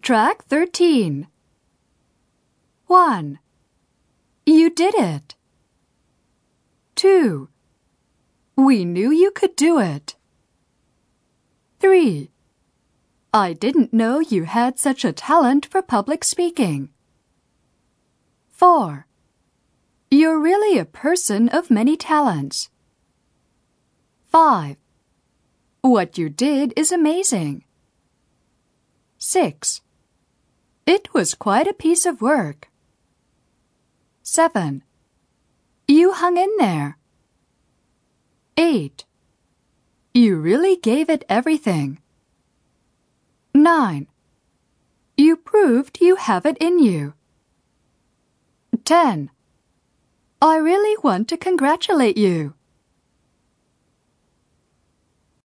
Track 13. 1. You did it. 2. We knew you could do it. 3. I didn't know you had such a talent for public speaking. 4. You're really a person of many talents. 5. What you did is amazing. 6. It was quite a piece of work. 7. You hung in there. 8. You really gave it everything. 9. You proved you have it in you. 10. I really want to congratulate you.